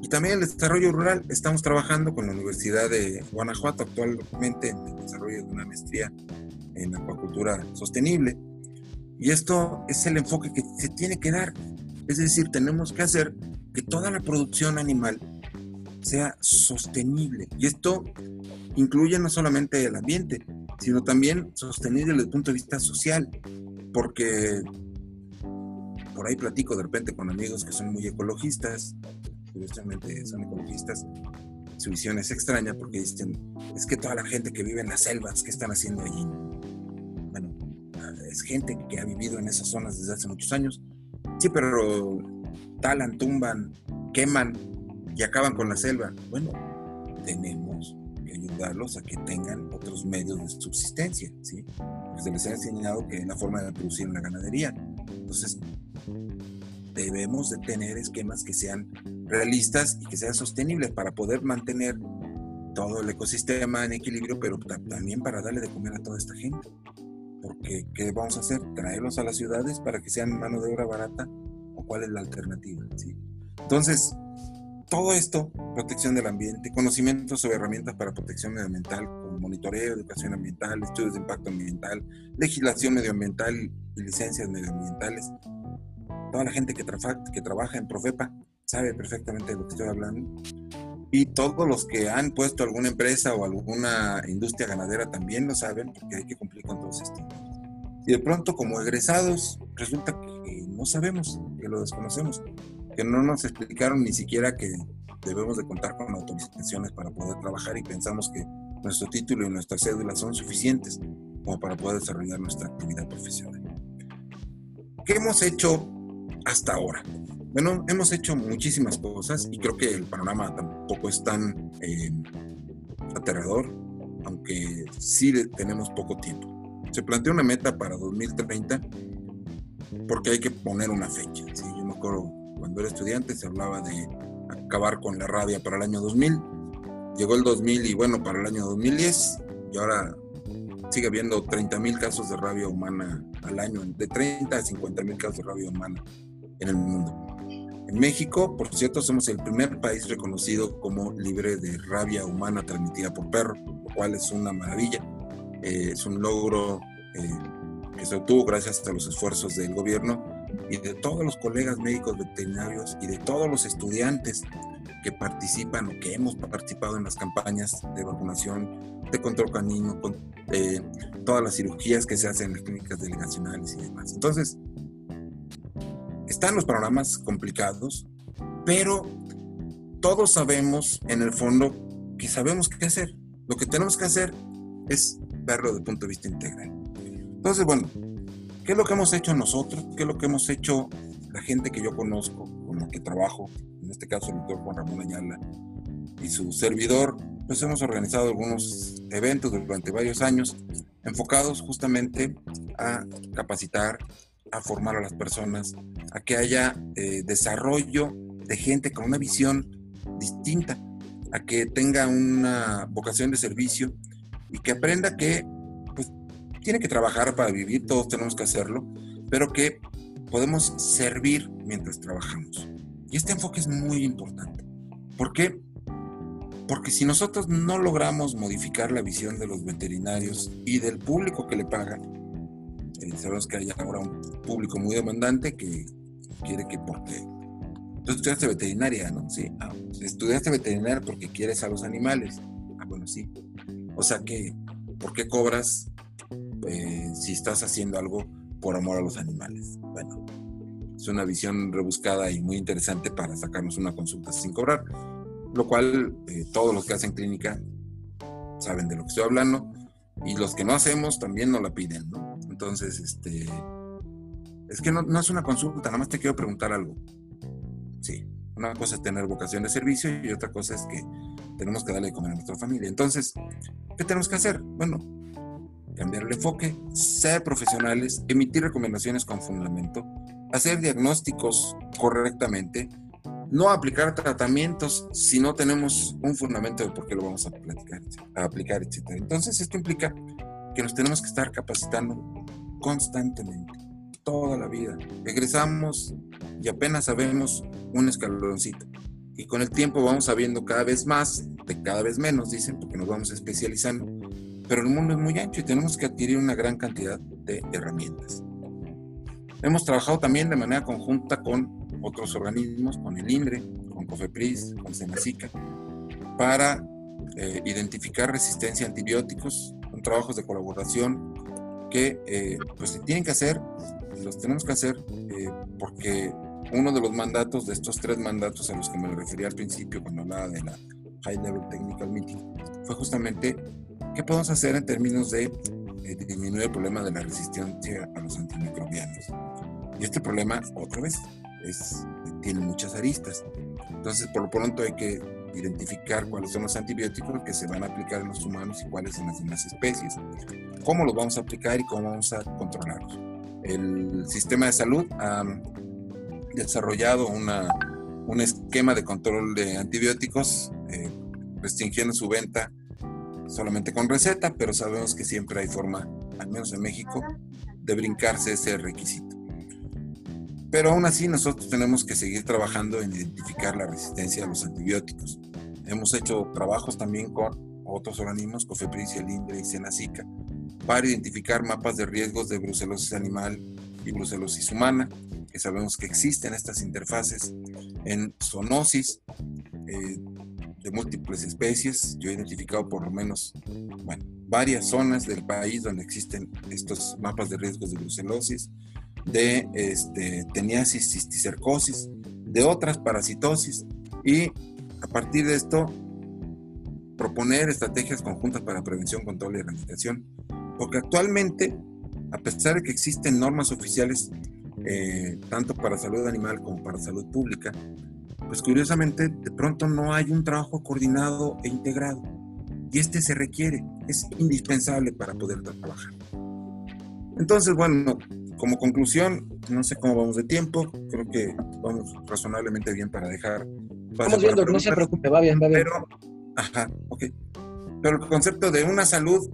Y también el desarrollo rural. Estamos trabajando con la Universidad de Guanajuato actualmente en el desarrollo de una maestría en acuacultura sostenible. Y esto es el enfoque que se tiene que dar. Es decir, tenemos que hacer que toda la producción animal sea sostenible. Y esto incluye no solamente el ambiente, sino también sostenible desde el punto de vista social. Porque por ahí platico de repente con amigos que son muy ecologistas, curiosamente son ecologistas, su visión es extraña porque dicen, es que toda la gente que vive en las selvas, ¿qué están haciendo allí? Bueno, es gente que ha vivido en esas zonas desde hace muchos años. Sí, pero talan, tumban, queman y acaban con la selva. Bueno, tenemos que ayudarlos a que tengan otros medios de subsistencia, ¿sí? Pues se les ha enseñado que la forma de producir en la ganadería. Entonces, debemos de tener esquemas que sean realistas y que sean sostenibles para poder mantener todo el ecosistema en equilibrio, pero también para darle de comer a toda esta gente. Porque, ¿qué vamos a hacer? ¿Traerlos a las ciudades para que sean mano de obra barata? ¿O cuál es la alternativa? ¿Sí? Entonces, todo esto, protección del ambiente, conocimiento sobre herramientas para protección medioambiental, como monitoreo, educación ambiental, estudios de impacto ambiental, legislación medioambiental y licencias medioambientales, toda la gente que, que trabaja en Profepa sabe perfectamente de lo que estoy hablando. Y todos los que han puesto alguna empresa o alguna industria ganadera también lo saben porque hay que cumplir con todos estos. Y de pronto como egresados resulta que no sabemos, que lo desconocemos, que no nos explicaron ni siquiera que debemos de contar con autorizaciones para poder trabajar y pensamos que nuestro título y nuestra cédula son suficientes como para poder desarrollar nuestra actividad profesional. ¿Qué hemos hecho hasta ahora. Bueno, hemos hecho muchísimas cosas y creo que el panorama tampoco es tan eh, aterrador, aunque sí tenemos poco tiempo. Se planteó una meta para 2030 porque hay que poner una fecha. ¿sí? Yo me acuerdo cuando era estudiante se hablaba de acabar con la rabia para el año 2000. Llegó el 2000 y bueno, para el año 2010 y ahora sigue habiendo 30 mil casos de rabia humana al año, de 30 a 50 mil casos de rabia humana en el mundo. En México, por cierto, somos el primer país reconocido como libre de rabia humana transmitida por perro, lo cual es una maravilla. Eh, es un logro eh, que se obtuvo gracias a los esfuerzos del gobierno y de todos los colegas médicos veterinarios y de todos los estudiantes que participan o que hemos participado en las campañas de vacunación, de control canino, con, eh, todas las cirugías que se hacen en las clínicas delegacionales y demás. Entonces, están los programas complicados, pero todos sabemos en el fondo que sabemos qué hacer. Lo que tenemos que hacer es verlo desde el punto de vista integral. Entonces, bueno, ¿qué es lo que hemos hecho nosotros? ¿Qué es lo que hemos hecho la gente que yo conozco, con la que trabajo? En este caso, el doctor Juan Ramón Ayala y su servidor, pues hemos organizado algunos eventos durante varios años enfocados justamente a capacitar, a formar a las personas, a que haya eh, desarrollo de gente con una visión distinta, a que tenga una vocación de servicio y que aprenda que tiene que trabajar para vivir, todos tenemos que hacerlo, pero que podemos servir mientras trabajamos. Y este enfoque es muy importante. ¿Por qué? Porque si nosotros no logramos modificar la visión de los veterinarios y del público que le paga, eh, sabemos que hay ahora un público muy demandante que quiere que porque tú estudiaste veterinaria, ¿no? Sí, ah, estudiaste veterinaria porque quieres a los animales. Ah, bueno, sí. O sea que, ¿por qué cobras eh, si estás haciendo algo por amor a los animales? Bueno, es una visión rebuscada y muy interesante para sacarnos una consulta sin cobrar, lo cual eh, todos los que hacen clínica saben de lo que estoy hablando y los que no hacemos también nos la piden, ¿no? Entonces, este, es que no, no es una consulta, nada más te quiero preguntar algo. Sí, una cosa es tener vocación de servicio y otra cosa es que tenemos que darle de comer a nuestra familia. Entonces, ¿qué tenemos que hacer? Bueno, cambiar el enfoque, ser profesionales, emitir recomendaciones con fundamento, hacer diagnósticos correctamente, no aplicar tratamientos si no tenemos un fundamento de por qué lo vamos a, platicar, a aplicar, etc. Entonces, esto implica que nos tenemos que estar capacitando constantemente, toda la vida. Egresamos y apenas sabemos un escaloncito. Y con el tiempo vamos sabiendo cada vez más, de cada vez menos, dicen, porque nos vamos especializando. Pero el mundo es muy ancho y tenemos que adquirir una gran cantidad de herramientas. Hemos trabajado también de manera conjunta con otros organismos, con el INDRE, con COFEPRIS, con SENACICA, para eh, identificar resistencia a antibióticos, con trabajos de colaboración que eh, pues se tienen que hacer, los tenemos que hacer eh, porque uno de los mandatos, de estos tres mandatos a los que me refería al principio cuando hablaba de la High Level Technical Meeting, fue justamente qué podemos hacer en términos de disminuir el problema de la resistencia a los antimicrobianos. Y este problema, otra vez, es, tiene muchas aristas. Entonces, por lo pronto hay que identificar cuáles son los antibióticos que se van a aplicar en los humanos y cuáles en las demás especies. ¿Cómo los vamos a aplicar y cómo vamos a controlarlos? El sistema de salud ha desarrollado una, un esquema de control de antibióticos, eh, restringiendo su venta solamente con receta, pero sabemos que siempre hay forma, al menos en México, de brincarse ese requisito. Pero aún así nosotros tenemos que seguir trabajando en identificar la resistencia a los antibióticos. Hemos hecho trabajos también con otros organismos, COFEPRIS, el INDRE y SENACICA, para identificar mapas de riesgos de brucelosis animal y brucelosis humana, que sabemos que existen estas interfaces en zoonosis eh, de múltiples especies. Yo he identificado por lo menos bueno, varias zonas del país donde existen estos mapas de riesgos de brucelosis de este, teniasis, cisticercosis, de otras parasitosis y a partir de esto proponer estrategias conjuntas para prevención, control y erradicación. Porque actualmente, a pesar de que existen normas oficiales eh, tanto para salud animal como para salud pública, pues curiosamente de pronto no hay un trabajo coordinado e integrado. Y este se requiere, es indispensable para poder trabajar. Entonces, bueno, como conclusión, no sé cómo vamos de tiempo, creo que vamos razonablemente bien para dejar. Vamos viendo, no se preocupe, va bien, va bien. Pero, ajá, ok. Pero el concepto de una salud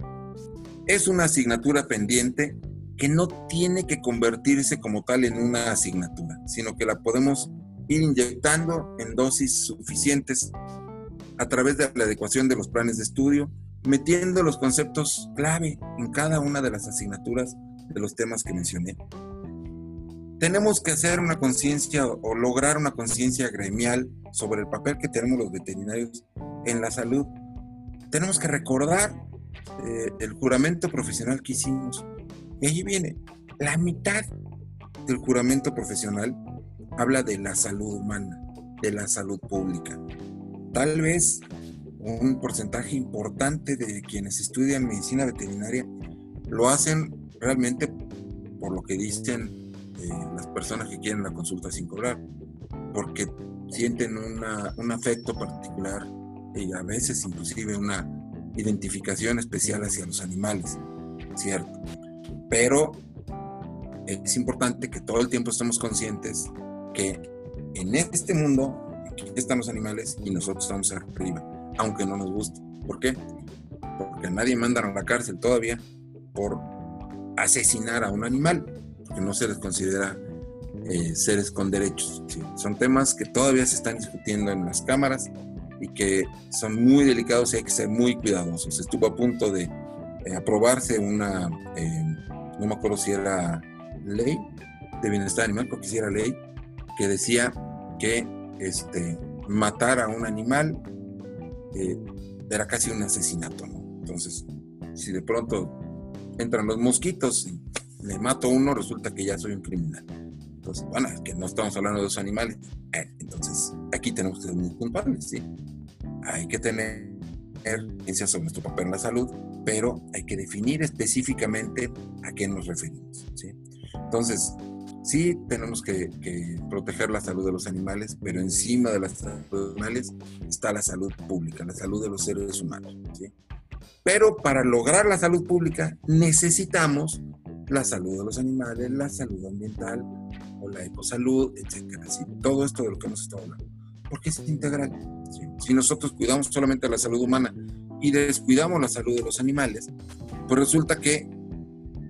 es una asignatura pendiente que no tiene que convertirse como tal en una asignatura, sino que la podemos ir inyectando en dosis suficientes a través de la adecuación de los planes de estudio, metiendo los conceptos clave en cada una de las asignaturas de los temas que mencioné. Tenemos que hacer una conciencia o lograr una conciencia gremial sobre el papel que tenemos los veterinarios en la salud. Tenemos que recordar eh, el juramento profesional que hicimos. Y allí viene, la mitad del juramento profesional habla de la salud humana, de la salud pública. Tal vez un porcentaje importante de quienes estudian medicina veterinaria lo hacen realmente por lo que dicen eh, las personas que quieren la consulta sin cobrar, porque sienten un afecto particular y a veces inclusive una identificación especial hacia los animales, ¿cierto? Pero es importante que todo el tiempo estemos conscientes que en este mundo están los animales y nosotros estamos arriba, aunque no nos guste. ¿Por qué? Porque nadie manda a la cárcel todavía por asesinar a un animal, que no se les considera eh, seres con derechos. Son temas que todavía se están discutiendo en las cámaras y que son muy delicados y hay que ser muy cuidadosos. Estuvo a punto de eh, aprobarse una, eh, no me acuerdo si era ley de bienestar animal, creo que si era ley, que decía que este, matar a un animal era casi un asesinato. Entonces, si de pronto entran los mosquitos y le mato uno, resulta que ya soy un criminal. Entonces, bueno, es que no estamos hablando de los animales. Eh, entonces, aquí tenemos que ser muy culpables, ¿sí? Hay que tener ciencia sobre nuestro papel en la salud, pero hay que definir específicamente a qué nos referimos, ¿sí? Entonces, sí tenemos que, proteger la salud de los animales, pero encima de la salud de los animales está la salud pública, la salud de los seres humanos. ¿sí? Pero para lograr la salud pública necesitamos la salud de los animales, la salud ambiental o la ecosalud, etcétera. Todo esto de lo que hemos estado hablando. Porque es integral. Si nosotros cuidamos solamente la salud humana y descuidamos la salud de los animales, pues resulta que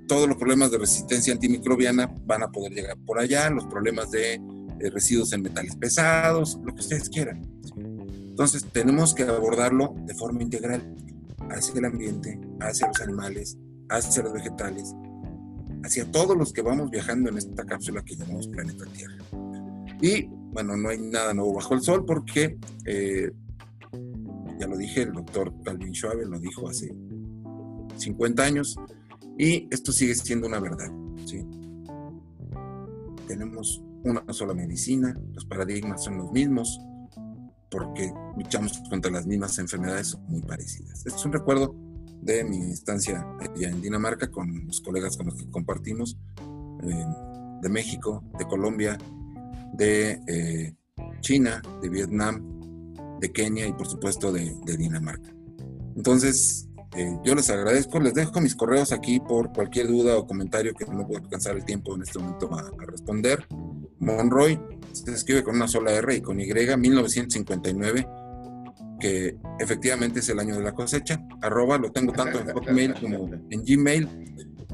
todos los problemas de resistencia antimicrobiana van a poder llegar por allá, los problemas de, residuos en metales pesados, lo que ustedes quieran. Entonces tenemos que abordarlo de forma integral hacia el ambiente, hacia los animales, hacia los vegetales, hacia todos los que vamos viajando en esta cápsula que llamamos planeta Tierra. Y bueno, no hay nada nuevo bajo el sol porque, eh, ya lo dije, el doctor Calvin Schwab lo dijo hace 50 años, y esto sigue siendo una verdad. ¿sí? Tenemos una sola medicina, los paradigmas son los mismos, porque luchamos contra las mismas enfermedades muy parecidas. Este es un recuerdo de mi estancia allá en Dinamarca con los colegas con los que compartimos, eh, de México, de Colombia, de eh, China, de Vietnam, de Kenia y por supuesto de Dinamarca. Entonces, eh, yo les agradezco, les dejo mis correos aquí por cualquier duda o comentario que no pueda alcanzar el tiempo en este momento a, responder. Monroy se escribe con una sola R y con Y, 1959, que efectivamente es el año de la cosecha. Arroba, lo tengo tanto en Hotmail como en Gmail.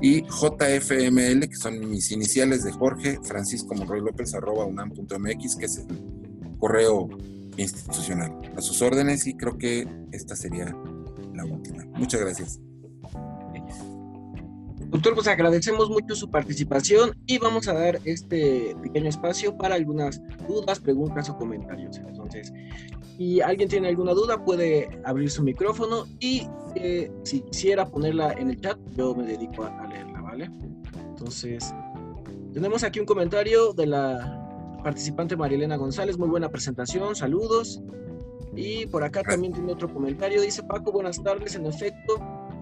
Y JFML, que son mis iniciales de Jorge Francisco Monroy López, arroba unam.mx, que es el correo institucional. A sus órdenes y creo que esta sería Muchas gracias. Doctor, pues agradecemos mucho su participación y vamos a dar este pequeño espacio para algunas dudas, preguntas o comentarios. Entonces, si alguien tiene alguna duda, puede abrir su micrófono y eh, si quisiera ponerla en el chat, yo me dedico a, leerla, ¿vale? Entonces, tenemos aquí un comentario de la participante Marilena González. Muy buena presentación, saludos. Y por acá también tiene otro comentario. Dice Paco, buenas tardes. En efecto,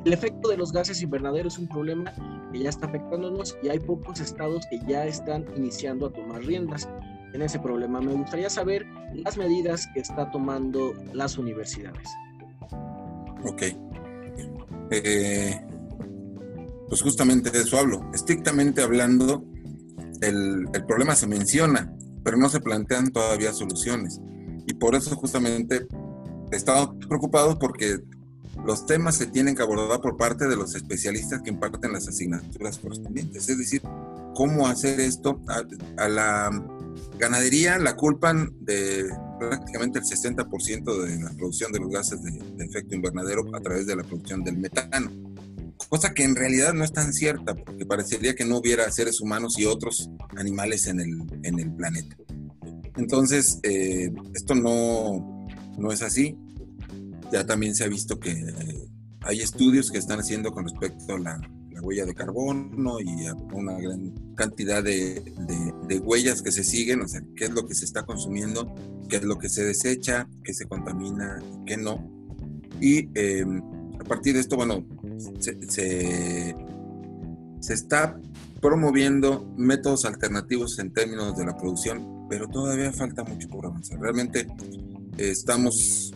el efecto de los gases invernaderos es un problema que ya está afectándonos y hay pocos estados que ya están iniciando a tomar riendas en ese problema. Me gustaría saber las medidas que está tomando las universidades. Ok. Eh, pues justamente de eso hablo. Estrictamente hablando, el, el problema se menciona, pero no se plantean todavía soluciones. Y por eso justamente estamos preocupados porque los temas se tienen que abordar por parte de los especialistas que imparten las asignaturas correspondientes. Es decir, cómo hacer esto. A, la ganadería la culpan de prácticamente el 60% de la producción de los gases de, efecto invernadero a través de la producción del metano. Cosa que en realidad no es tan cierta, porque parecería que no hubiera seres humanos y otros animales en el, en el planeta. Entonces, eh, esto no, no es así. Ya también se ha visto que hay estudios que están haciendo con respecto a la, huella de carbono y a una gran cantidad de, huellas que se siguen, o sea, qué es lo que se está consumiendo, qué es lo que se desecha, qué se contamina, qué no. Y em, a partir de esto, bueno, se, se, se está promoviendo métodos alternativos en términos de la producción pero todavía falta mucho por avanzar. Realmente estamos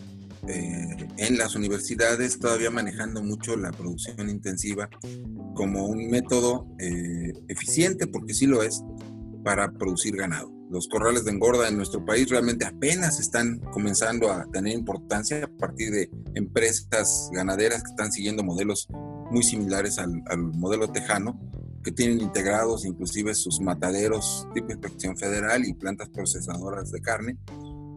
eh, en las universidades todavía manejando mucho la producción intensiva como un método eh, eficiente, porque sí lo es, para producir ganado. Los corrales de engorda en nuestro país realmente apenas están comenzando a tener importancia a partir de empresas ganaderas que están siguiendo modelos muy similares al, al modelo tejano, que tienen integrados inclusive sus mataderos tipo inspección federal y plantas procesadoras de carne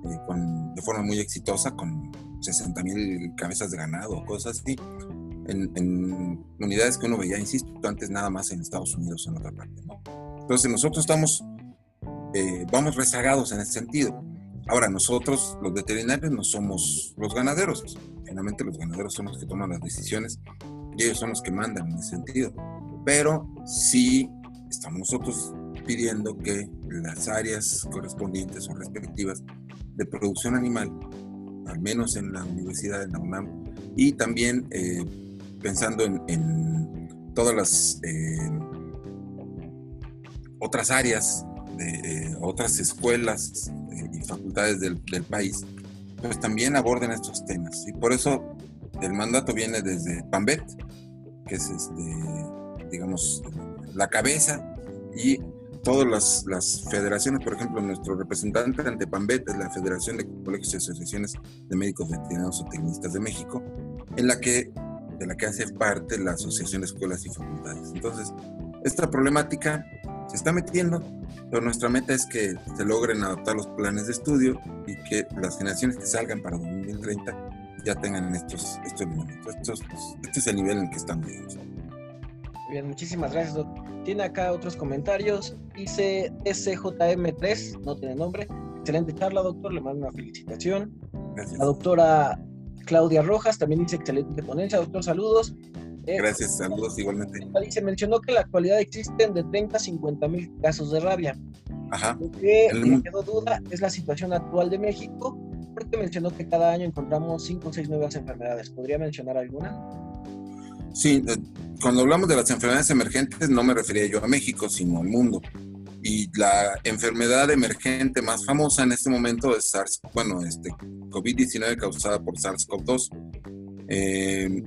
eh, con, de forma muy exitosa con 60 mil cabezas de ganado, cosas así, en, unidades que uno veía, insisto, antes nada más en Estados Unidos en otra parte. Entonces nosotros estamos, eh, vamos rezagados en ese sentido. Ahora, nosotros, los veterinarios, no somos los ganaderos. Finalmente, los ganaderos son los que toman las decisiones y ellos son los que mandan en ese sentido pero sí estamos nosotros pidiendo que las áreas correspondientes o respectivas de producción animal, al menos en la Universidad de la UNAM, y también eh, pensando en, todas las eh, otras áreas, de otras escuelas y facultades del, del, país, pues también aborden estos temas. Y por eso el mandato viene desde PAMBET, que es este, digamos, la cabeza y todas las, las, federaciones, por ejemplo, nuestro representante ante PAMBET es la Federación de Colegios y Asociaciones de Médicos Veterinarios o Tecnistas de México, en la que, de la que hace parte la Asociación de Escuelas y Facultades. Entonces, esta problemática se está metiendo, pero nuestra meta es que se logren adaptar los planes de estudio y que las generaciones que salgan para 2030 ya tengan estos, estos elementos. Estos, este es el nivel en el que estamos. Bien, muchísimas gracias, Tiene acá otros comentarios. Dice SJM3, no tiene nombre. Excelente charla, doctor. Le mando una felicitación. Gracias. La doctora Claudia Rojas también dice excelente ponencia. Doctor, saludos. Eh, gracias, saludos igualmente. Se mencionó que en la actualidad existen de 30 a 50 mil casos de rabia. Ajá. Lo que me quedó duda es la situación actual de México, porque mencionó que cada año encontramos 5 o 6 nuevas enfermedades. ¿Podría mencionar alguna? Sí, eh, cuando hablamos de las enfermedades emergentes no me refería yo a México, sino al mundo. Y la enfermedad emergente más famosa en este momento es SARS, bueno, este COVID-19 causada por SARS-CoV-2. Eh,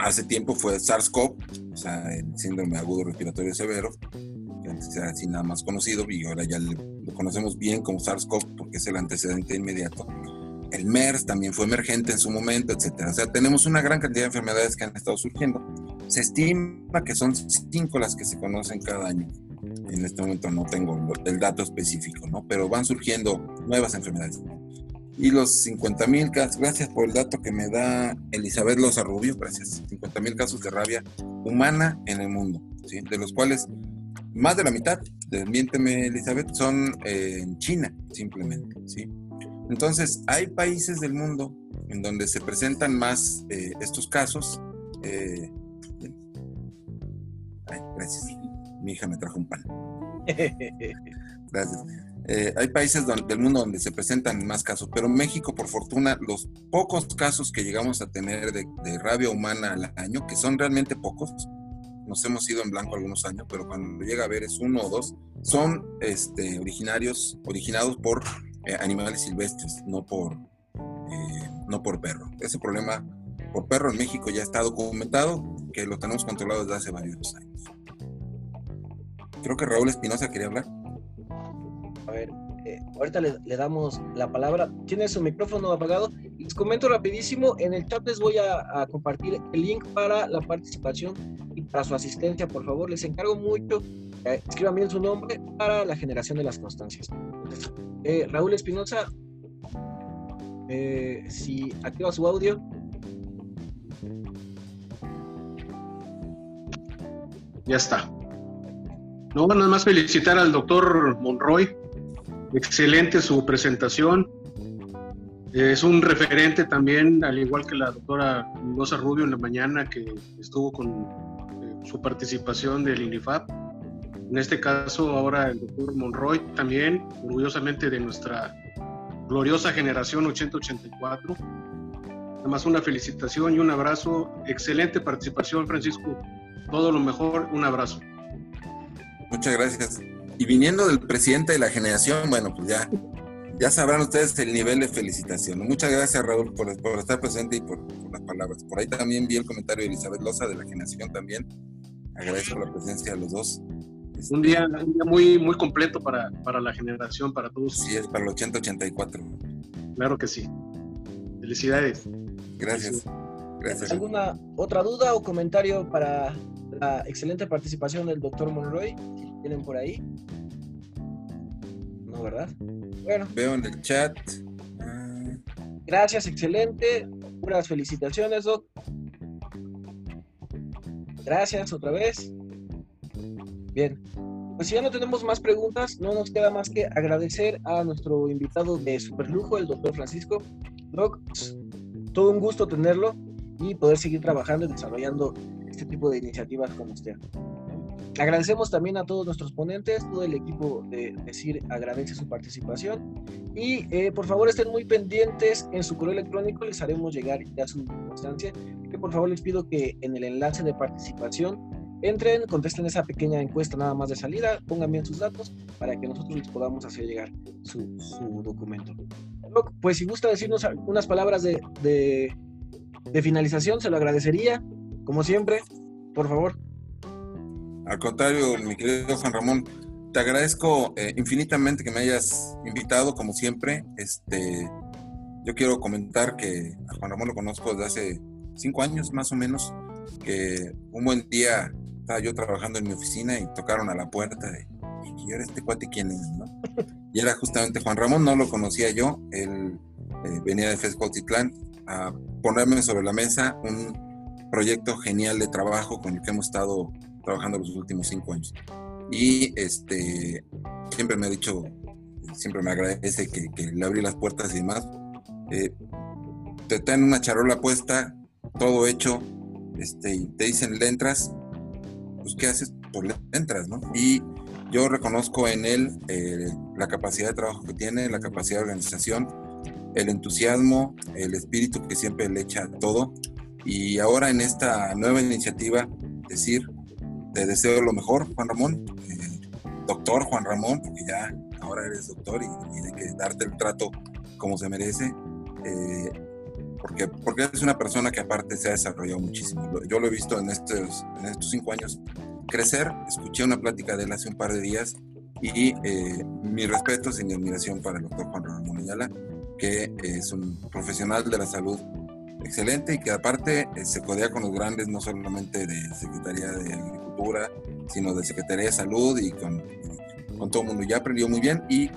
hace tiempo fue SARS-CoV, o sea, el síndrome agudo respiratorio severo, que antes era así nada más conocido y ahora ya lo conocemos bien como SARS-CoV porque es el antecedente inmediato el MERS también fue emergente en su momento, etcétera. O sea, tenemos una gran cantidad de enfermedades que han estado surgiendo. Se estima que son cinco las que se conocen cada año. En este momento no tengo el dato específico, ¿no? Pero van surgiendo nuevas enfermedades. Y los 50 mil casos, gracias por el dato que me da Elizabeth Loza Rubio, gracias. 50 mil casos de rabia humana en el mundo, ¿sí? De los cuales más de la mitad, desmiénteme Elizabeth, son eh, en China, simplemente, ¿sí? Entonces, hay países del mundo en donde se presentan más eh, estos casos. Eh, gracias. Mi hija me trajo un pan. Gracias. Eh, hay países del mundo donde se presentan más casos, pero México, por fortuna, los pocos casos que llegamos a tener de, rabia humana al año, que son realmente pocos, nos hemos ido en blanco algunos años, pero cuando llega a ver es uno o dos, son este, originarios, originados por eh, animales silvestres, no por, eh, no por perro. Ese problema por perro en México ya está documentado, que lo tenemos controlado desde hace varios años. Creo que Raúl Espinosa quería hablar. A ver, eh, ahorita le, damos la palabra. Tiene su micrófono apagado. Les comento rapidísimo, en el chat les voy a, a, compartir el link para la participación y para su asistencia, por favor. Les encargo mucho, escriban bien su nombre para la generación de las constancias. Eh, Raúl Espinosa, eh, si activa su audio. Ya está. No, nada más felicitar al doctor Monroy. Excelente su presentación. Es un referente también, al igual que la doctora Mendoza Rubio en la mañana, que estuvo con eh, su participación del INIFAP en este caso, ahora el doctor Monroy, también orgullosamente de nuestra gloriosa generación 8084. Además, una felicitación y un abrazo. Excelente participación, Francisco. Todo lo mejor. Un abrazo. Muchas gracias. Y viniendo del presidente de la generación, bueno, pues ya, ya sabrán ustedes el nivel de felicitación. Muchas gracias, Raúl, por, estar presente y por, las palabras. Por ahí también vi el comentario de Elizabeth Loza de la generación también. Agradezco la presencia de los dos. Un día, muy, muy completo para, para, la generación, para todos. Sí, es para el 8084. Claro que sí. Felicidades. Gracias. Gracias. ¿Alguna otra duda o comentario para la excelente participación del doctor Monroy? Tienen por ahí. No, ¿verdad? Bueno. Veo en el chat. Gracias, excelente. Puras felicitaciones, Doc. Gracias otra vez. Bien, pues si ya no tenemos más preguntas, no nos queda más que agradecer a nuestro invitado de superlujo, el doctor Francisco. Doc, todo un gusto tenerlo y poder seguir trabajando y desarrollando este tipo de iniciativas con usted. agradecemos también a todos nuestros ponentes, todo el equipo de Decir agradece su participación y eh, por favor estén muy pendientes en su correo electrónico, les haremos llegar ya su constancia, que por favor les pido que en el enlace de participación entren, contesten esa pequeña encuesta nada más de salida, pongan bien sus datos para que nosotros les podamos hacer llegar su, documento. Pues si gusta decirnos unas palabras de, de finalización, se lo agradecería, como siempre, por favor. Al contrario, mi querido Juan Ramón, te agradezco eh, infinitamente que me hayas invitado, como siempre. Este, yo quiero comentar que a Juan Ramón lo conozco desde hace cinco años más o menos, que un buen día estaba yo trabajando en mi oficina y tocaron a la puerta ¿y era este cuate quién es? ¿no? Y era justamente Juan Ramón, no lo conocía yo, él eh, venía de Fescotitlán a ponerme sobre la mesa un proyecto genial de trabajo con el que hemos estado trabajando los últimos cinco años. Y este, siempre me ha dicho, siempre me agradece que, le abrí las puertas y demás. Eh, te traen una charola puesta, todo hecho, este, y te dicen, le entras, pues ¿qué haces? Pues le entras, ¿no? Y yo reconozco en él eh, la capacidad de trabajo que tiene, la capacidad de organización, el entusiasmo, el espíritu que siempre le echa todo. Y ahora en esta nueva iniciativa, decir, te deseo lo mejor, Juan Ramón, eh, doctor Juan Ramón, porque ya ahora eres doctor y, hay que darte el trato como se merece, eh, porque, porque eres una persona que aparte se ha desarrollado muchísimo. Yo lo he visto en estos, en estos cinco años crecer, escuché una plática de él hace un par de días y eh, mi respeto y mi admiración para el doctor Juan Ramón Ayala, que es un profesional de la salud excelente y que aparte se codea con los grandes, no solamente de Secretaría de sino de Secretaría de Salud y con, con todo el mundo. Ya aprendió muy bien y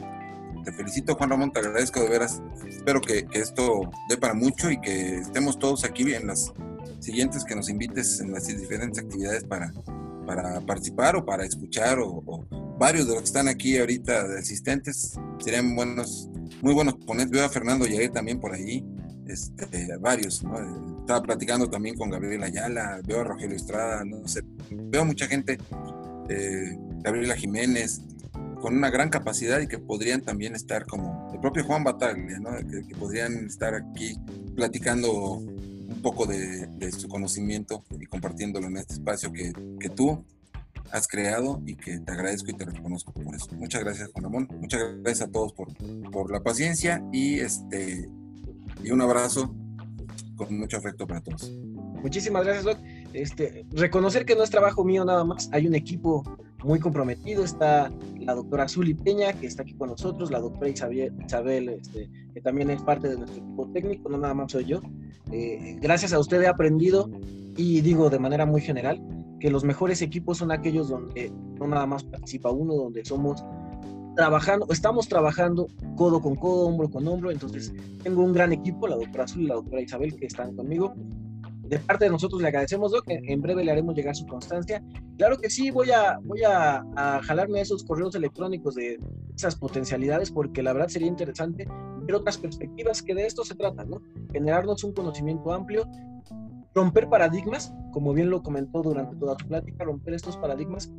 te felicito, Juan Ramón, te agradezco de veras. Espero que, que, esto dé para mucho y que estemos todos aquí en las siguientes, que nos invites en las diferentes actividades para, para participar o para escuchar o, varios de los que están aquí ahorita asistentes serían buenos, muy buenos ponentes. Veo a Fernando Yair también por ahí, este, varios, ¿no? estaba platicando también con Gabriela Ayala, veo a Rogelio Estrada, no sé, veo mucha gente, eh, Gabriela Jiménez, con una gran capacidad y que podrían también estar como el propio Juan Bataglia, ¿no? que, podrían estar aquí platicando un poco de, su conocimiento y compartiéndolo en este espacio que, que, tú has creado y que te agradezco y te reconozco por eso. Muchas gracias, Juan Ramón. Muchas gracias a todos por, por la paciencia y, este, y un abrazo con mucho afecto para todos. Muchísimas gracias, Doc. Este, reconocer que no es trabajo mío nada más, hay un equipo muy comprometido, está la doctora Zuli Peña, que está aquí con nosotros, la doctora Isabel, Isabel este, que también es parte de nuestro equipo técnico, no nada más soy yo. Eh, gracias a usted he aprendido, y digo de manera muy general, que los mejores equipos son aquellos donde no nada más participa uno, donde somos trabajando, estamos trabajando codo con codo, hombro con hombro, entonces tengo un gran equipo, la doctora Azul y la doctora Isabel que están conmigo. De parte de nosotros le agradecemos, que en breve le haremos llegar su constancia. Claro que sí, voy a, voy a, a jalarme esos correos electrónicos de esas potencialidades, porque la verdad sería interesante ver otras perspectivas, que de esto se trata, ¿no? Generarnos un conocimiento amplio romper paradigmas, como bien lo comentó durante toda su plática, romper estos paradigmas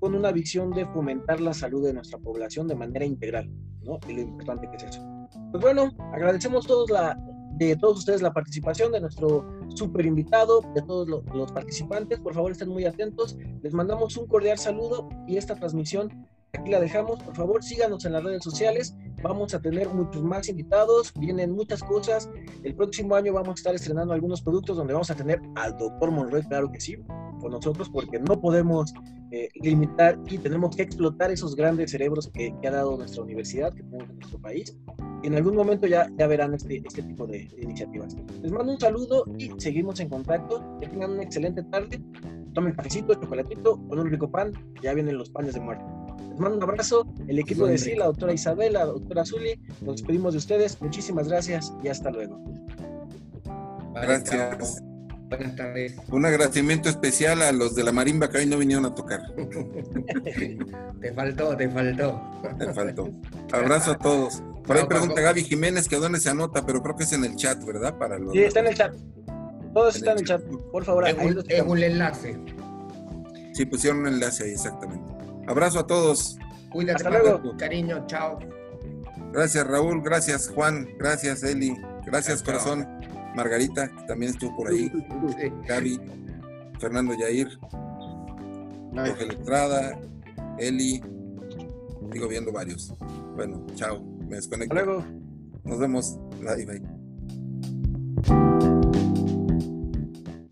con una visión de fomentar la salud de nuestra población de manera integral, ¿no? Y lo importante que es eso. Pues bueno, agradecemos todos la, de todos ustedes la participación, de nuestro super invitado, de todos los participantes. Por favor, estén muy atentos. Les mandamos un cordial saludo y esta transmisión aquí la dejamos. Por favor, síganos en las redes sociales. Vamos a tener muchos más invitados, vienen muchas cosas. El próximo año vamos a estar estrenando algunos productos donde vamos a tener al doctor Monroy, claro que sí, con nosotros, porque no podemos eh, limitar y tenemos que explotar esos grandes cerebros que, ha dado nuestra universidad, que tenemos en nuestro país. en algún momento ya, ya verán este, este tipo de, iniciativas. Les mando un saludo y seguimos en contacto. Que tengan una excelente tarde. Tomen cafecito, chocolatito, con un rico pan. Ya vienen los panes de muerte. Les mando un abrazo. El equipo de sí, la doctora Isabel, la doctora Zuli. Nos despedimos de ustedes. Muchísimas gracias y hasta luego. Gracias. Buenas tardes. Un agradecimiento especial a los de la marimba que hoy no vinieron a tocar. te faltó, te faltó. Te faltó. Abrazo a todos. Por ahí pregunta Gaby Jiménez que dónde se anota, pero creo que es en el chat, ¿verdad? Para los sí, está en el chat. Todos están en el chat. Por favor, es un, es un enlace. Sí, pusieron un enlace ahí, exactamente. Abrazo a todos. Cuídate, Hasta luego. Cariño, chao. Gracias, Raúl. Gracias, Juan. Gracias, Eli. Gracias, corazón. Margarita, que también estuvo por ahí. Gaby, Fernando Yair, Rogelio Estrada, Eli. Sigo viendo varios. Bueno, chao. Me desconecto. Hasta luego. Nos vemos. Bye, bye.